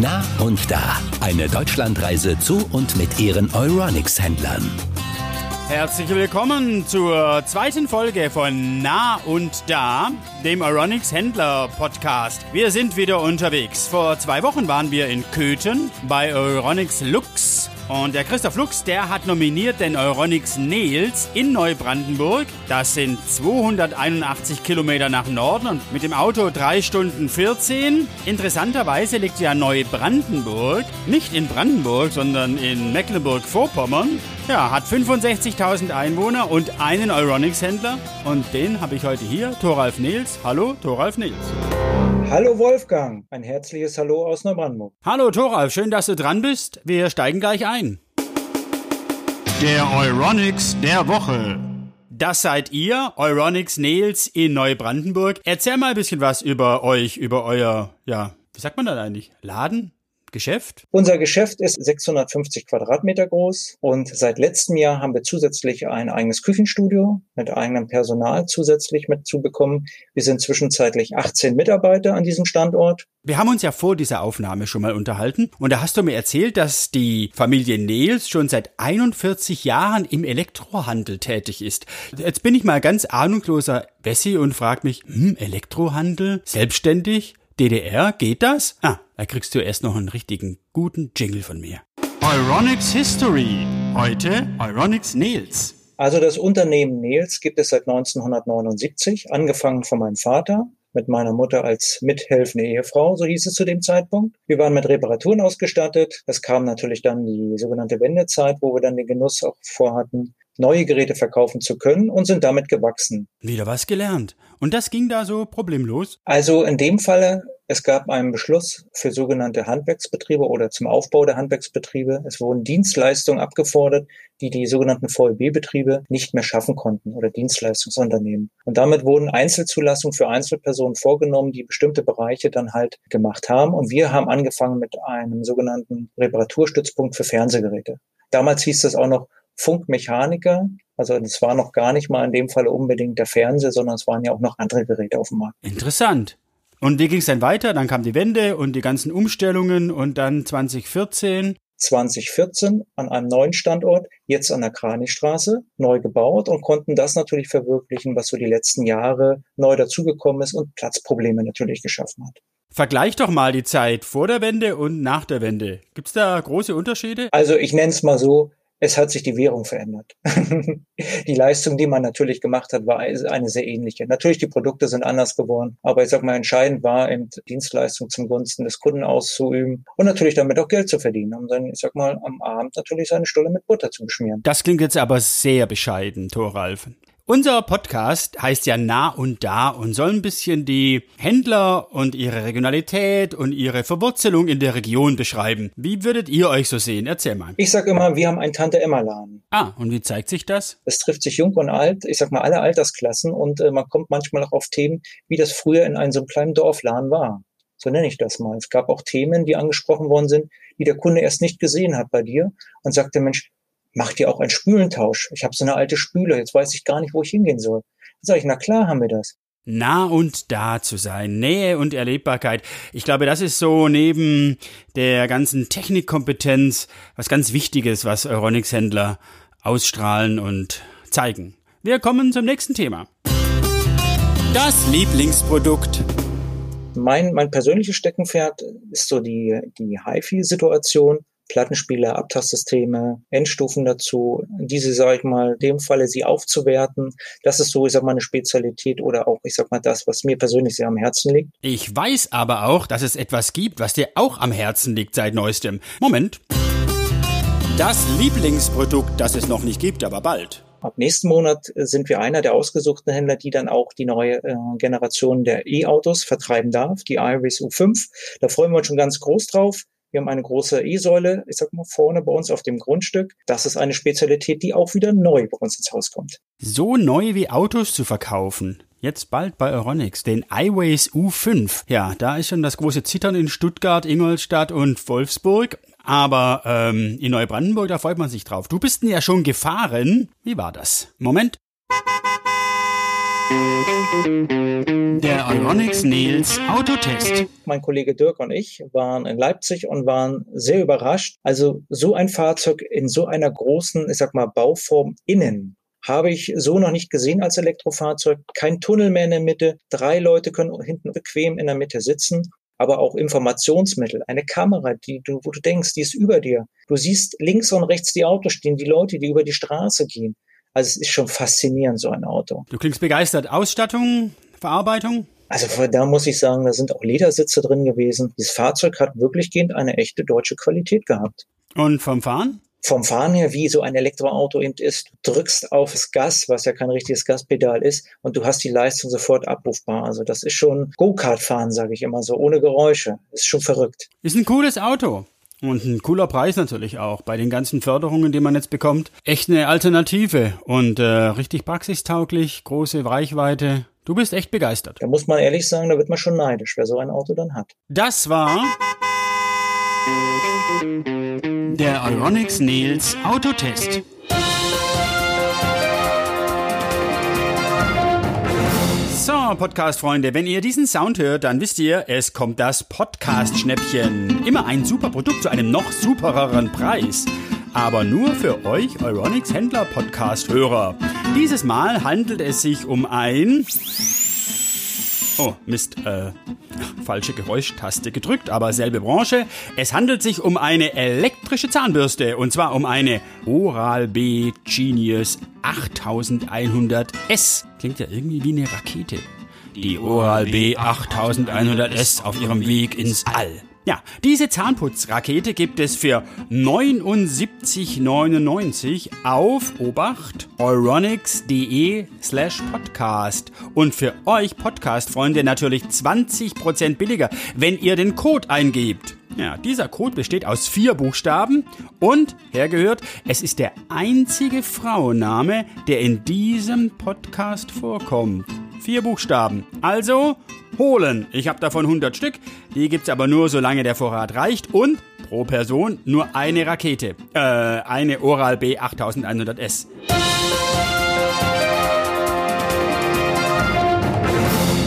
Na und da. Eine Deutschlandreise zu und mit ihren Euronics-Händlern. Herzlich willkommen zur zweiten Folge von Na und Da, dem Euronics Händler Podcast. Wir sind wieder unterwegs. Vor zwei Wochen waren wir in Köthen bei Euronics Lux und der Christoph Lux, der hat nominiert den Euronics Nils in Neubrandenburg. Das sind 281 Kilometer nach Norden und mit dem Auto 3 Stunden 14. Interessanterweise liegt ja Neubrandenburg nicht in Brandenburg, sondern in Mecklenburg-Vorpommern. Ja, hat 65.000 Einwohner und einen Euronics-Händler. Und den habe ich heute hier, Thoralf Nils. Hallo, Thoralf Nils. Hallo Wolfgang, ein herzliches Hallo aus Neubrandenburg. Hallo Thoralf, schön, dass du dran bist. Wir steigen gleich ein. Der Euronics der Woche. Das seid ihr, Euronics Nails in Neubrandenburg. Erzähl mal ein bisschen was über euch, über euer, ja, wie sagt man das eigentlich? Laden? Geschäft? Unser Geschäft ist 650 Quadratmeter groß und seit letztem Jahr haben wir zusätzlich ein eigenes Küchenstudio mit eigenem Personal zusätzlich mitzubekommen. Wir sind zwischenzeitlich 18 Mitarbeiter an diesem Standort. Wir haben uns ja vor dieser Aufnahme schon mal unterhalten und da hast du mir erzählt, dass die Familie Nels schon seit 41 Jahren im Elektrohandel tätig ist. Jetzt bin ich mal ganz ahnungsloser Wessi und frag mich, hm, Elektrohandel? Selbstständig? DDR, geht das? Ah, da kriegst du erst noch einen richtigen guten Jingle von mir. Euronics History. Heute Euronics Nils. Also das Unternehmen Nils gibt es seit 1979, angefangen von meinem Vater mit meiner Mutter als mithelfende Ehefrau, so hieß es zu dem Zeitpunkt. Wir waren mit Reparaturen ausgestattet. Es kam natürlich dann die sogenannte Wendezeit, wo wir dann den Genuss auch vorhatten, neue Geräte verkaufen zu können und sind damit gewachsen. Wieder was gelernt. Und das ging da so problemlos? Also in dem Falle, es gab einen Beschluss für sogenannte Handwerksbetriebe oder zum Aufbau der Handwerksbetriebe. Es wurden Dienstleistungen abgefordert, die die sogenannten VEB-Betriebe nicht mehr schaffen konnten oder Dienstleistungsunternehmen. Und damit wurden Einzelzulassungen für Einzelpersonen vorgenommen, die bestimmte Bereiche dann halt gemacht haben. Und wir haben angefangen mit einem sogenannten Reparaturstützpunkt für Fernsehgeräte. Damals hieß das auch noch Funkmechaniker. Also es war noch gar nicht mal in dem Fall unbedingt der Fernseher, sondern es waren ja auch noch andere Geräte auf dem Markt. Interessant. Und wie ging es dann weiter? Dann kam die Wende und die ganzen Umstellungen und dann 2014. 2014 an einem neuen Standort, jetzt an der Kranichstraße, neu gebaut und konnten das natürlich verwirklichen, was so die letzten Jahre neu dazugekommen ist und Platzprobleme natürlich geschaffen hat. Vergleich doch mal die Zeit vor der Wende und nach der Wende. Gibt es da große Unterschiede? Also ich nenne es mal so, es hat sich die Währung verändert. die Leistung, die man natürlich gemacht hat, war eine sehr ähnliche. Natürlich, die Produkte sind anders geworden, aber ich sag mal, entscheidend war eben Dienstleistung zum Gunsten des Kunden auszuüben und natürlich damit auch Geld zu verdienen, um dann, ich sag mal, am Abend natürlich seine Stulle mit Butter zu beschmieren. Das klingt jetzt aber sehr bescheiden, Thoralf. Unser Podcast heißt ja Nah und Da und soll ein bisschen die Händler und ihre Regionalität und ihre Verwurzelung in der Region beschreiben. Wie würdet ihr euch so sehen? Erzähl mal. Ich sag immer, wir haben einen Tante-Emma-Laden. Ah, und wie zeigt sich das? Es trifft sich jung und alt, ich sag mal alle Altersklassen und äh, man kommt manchmal auch auf Themen, wie das früher in einem so einem kleinen Dorfladen war. So nenne ich das mal. Es gab auch Themen, die angesprochen worden sind, die der Kunde erst nicht gesehen hat bei dir und sagte, Mensch, macht ihr auch einen Spülentausch? Ich habe so eine alte Spüle, jetzt weiß ich gar nicht, wo ich hingehen soll. Dann sage ich, na klar haben wir das. Nah und da zu sein, Nähe und Erlebbarkeit. Ich glaube, das ist so neben der ganzen Technikkompetenz was ganz Wichtiges, was Euronics-Händler ausstrahlen und zeigen. Wir kommen zum nächsten Thema. Das Lieblingsprodukt. Mein, mein persönliches Steckenpferd ist so die, die HiFi-Situation. Plattenspieler, Abtastsysteme, Endstufen dazu, diese, sage ich mal, in dem Falle sie aufzuwerten. Das ist so, ich sag mal, eine Spezialität oder auch, ich sag mal, das, was mir persönlich sehr am Herzen liegt. Ich weiß aber auch, dass es etwas gibt, was dir auch am Herzen liegt seit neuestem. Moment. Das Lieblingsprodukt, das es noch nicht gibt, aber bald. Ab nächsten Monat sind wir einer der ausgesuchten Händler, die dann auch die neue äh, Generation der E-Autos vertreiben darf, die Iris U5. Da freuen wir uns schon ganz groß drauf. Wir haben eine große E-Säule, ich sag mal, vorne bei uns auf dem Grundstück. Das ist eine Spezialität, die auch wieder neu bei uns ins Haus kommt. So neu wie Autos zu verkaufen. Jetzt bald bei Euronics, den iWays U5. Ja, da ist schon das große Zittern in Stuttgart, Ingolstadt und Wolfsburg. Aber ähm, in Neubrandenburg, da freut man sich drauf. Du bist denn ja schon gefahren. Wie war das? Moment. Der Euronics Nils Autotest. Mein Kollege Dirk und ich waren in Leipzig und waren sehr überrascht. Also so ein Fahrzeug in so einer großen, ich sag mal, Bauform innen habe ich so noch nicht gesehen als Elektrofahrzeug. Kein Tunnel mehr in der Mitte. Drei Leute können hinten bequem in der Mitte sitzen. Aber auch Informationsmittel, eine Kamera, die du, wo du denkst, die ist über dir. Du siehst links und rechts die Autos stehen, die Leute, die über die Straße gehen. Also es ist schon faszinierend, so ein Auto. Du klingst begeistert. Ausstattung, Verarbeitung? Also da muss ich sagen, da sind auch Ledersitze drin gewesen. Dieses Fahrzeug hat wirklich gehend eine echte deutsche Qualität gehabt. Und vom Fahren? vom Fahren her, wie so ein Elektroauto eben ist, du drückst aufs Gas, was ja kein richtiges Gaspedal ist, und du hast die Leistung sofort abrufbar. Also das ist schon Go-Kart-Fahren, sage ich immer so, ohne Geräusche. Ist schon verrückt. Ist ein cooles Auto. Und ein cooler Preis natürlich auch. Bei den ganzen Förderungen, die man jetzt bekommt. Echt eine Alternative und äh, richtig praxistauglich, große Reichweite. Du bist echt begeistert. Da muss man ehrlich sagen, da wird man schon neidisch, wer so ein Auto dann hat. Das war der Euronics Nils Autotest. So, Podcast-Freunde, wenn ihr diesen Sound hört, dann wisst ihr, es kommt das Podcast-Schnäppchen. Immer ein super Produkt zu einem noch supereren Preis. Aber nur für euch Euronics Händler Podcast-Hörer. Dieses Mal handelt es sich um ein Oh, Mist, äh, falsche Geräuschtaste gedrückt, aber selbe Branche. Es handelt sich um eine elektrische Zahnbürste und zwar um eine Oral-B Genius 8100S. Klingt ja irgendwie wie eine Rakete. Die Oral-B 8100S auf ihrem Weg ins All. Ja, diese Zahnputzrakete gibt es für 79,99 auf Obacht slash podcast. Und für euch Podcast-Freunde natürlich 20% billiger, wenn ihr den Code eingebt. Ja, dieser Code besteht aus vier Buchstaben und, hergehört, es ist der einzige Frauenname, der in diesem Podcast vorkommt. Vier Buchstaben. Also holen. Ich habe davon 100 Stück. Die gibt's aber nur, solange der Vorrat reicht. Und pro Person nur eine Rakete. Äh, eine Oral-B 8100S.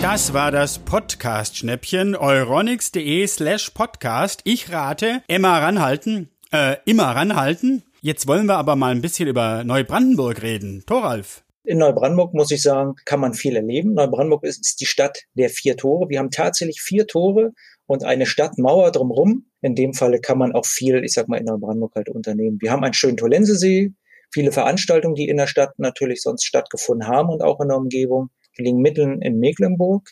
Das war das Podcast-Schnäppchen euronics.de slash podcast. Ich rate, Emma ranhalten, äh, immer ranhalten. Jetzt wollen wir aber mal ein bisschen über Neubrandenburg reden. Thoralf. In Neubrandenburg muss ich sagen, kann man viel erleben. Neubrandenburg ist, die Stadt der vier Tore. Wir haben tatsächlich vier Tore und eine Stadtmauer drumherum. In dem Falle kann man auch viel, ich sag mal, in Neubrandenburg halt unternehmen. Wir haben einen schönen Tolensesee, viele Veranstaltungen, die in der Stadt natürlich sonst stattgefunden haben und auch in der Umgebung. Wir liegen mitten in Mecklenburg.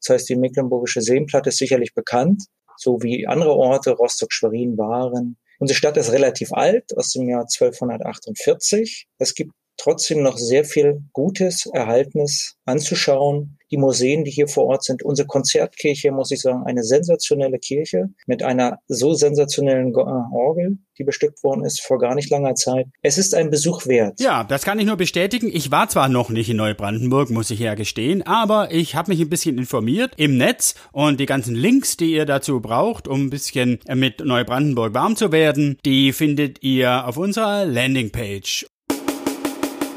Das heißt, die Mecklenburgische Seenplatte ist sicherlich bekannt, so wie andere Orte, Rostock, Schwerin, Waren. Unsere Stadt ist relativ alt, aus dem Jahr 1248. Es gibt trotzdem noch sehr viel Gutes, Erhaltenes anzuschauen. Die Museen, die hier vor Ort sind, unsere Konzertkirche, muss ich sagen, eine sensationelle Kirche mit einer so sensationellen äh, Orgel, die bestückt worden ist vor gar nicht langer Zeit. Es ist ein Besuch wert. Ja, das kann ich nur bestätigen. Ich war zwar noch nicht in Neubrandenburg, muss ich ja gestehen, aber ich habe mich ein bisschen informiert im Netz und die ganzen Links, die ihr dazu braucht, um ein bisschen mit Neubrandenburg warm zu werden, die findet ihr auf unserer Landingpage.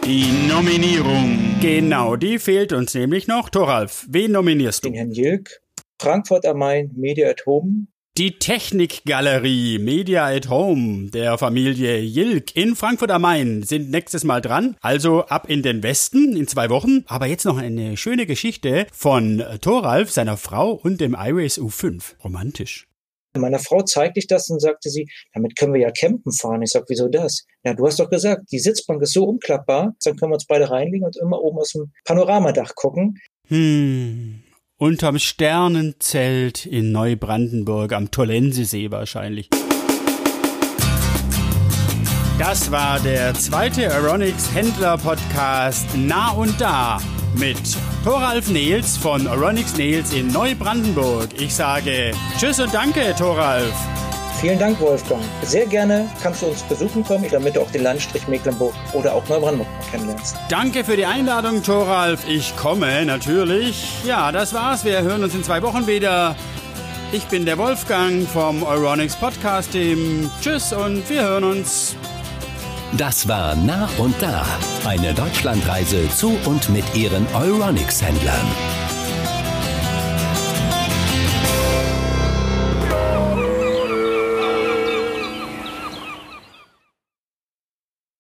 Die Nominierung. Genau, die fehlt uns nämlich noch. Thoralf, wen nominierst du? Den Herrn Jilk. Frankfurt am Main, Media at Home. Die Technikgalerie Media at Home der Familie Jilk in Frankfurt am Main sind nächstes Mal dran. Also ab in den Westen in zwei Wochen. Aber jetzt noch eine schöne Geschichte von Thoralf, seiner Frau und dem Iris U5. Romantisch. Meiner Frau zeigte ich das und sagte sie, damit können wir ja campen fahren. Ich sag, wieso das? Ja, du hast doch gesagt, die Sitzbank ist so umklappbar, dann können wir uns beide reinlegen und immer oben aus dem Panoramadach gucken. Hm, unterm Sternenzelt in Neubrandenburg am Tollensesee wahrscheinlich. Das war der zweite Aeronix Händler Podcast Nah und Da mit Thoralf Nils von Aeronix Nails in Neubrandenburg. Ich sage Tschüss und danke, Thoralf. Vielen Dank, Wolfgang. Sehr gerne kannst du uns besuchen kommen, damit du auch den Landstrich Mecklenburg oder auch Neubrandenburg kennenlernst. Danke für die Einladung, Thoralf. Ich komme natürlich. Ja, das war's. Wir hören uns in zwei Wochen wieder. Ich bin der Wolfgang vom Euronics Podcast Team. Tschüss und wir hören uns. Das war Nah und Da, eine Deutschlandreise zu und mit ihren Euronics-Händlern.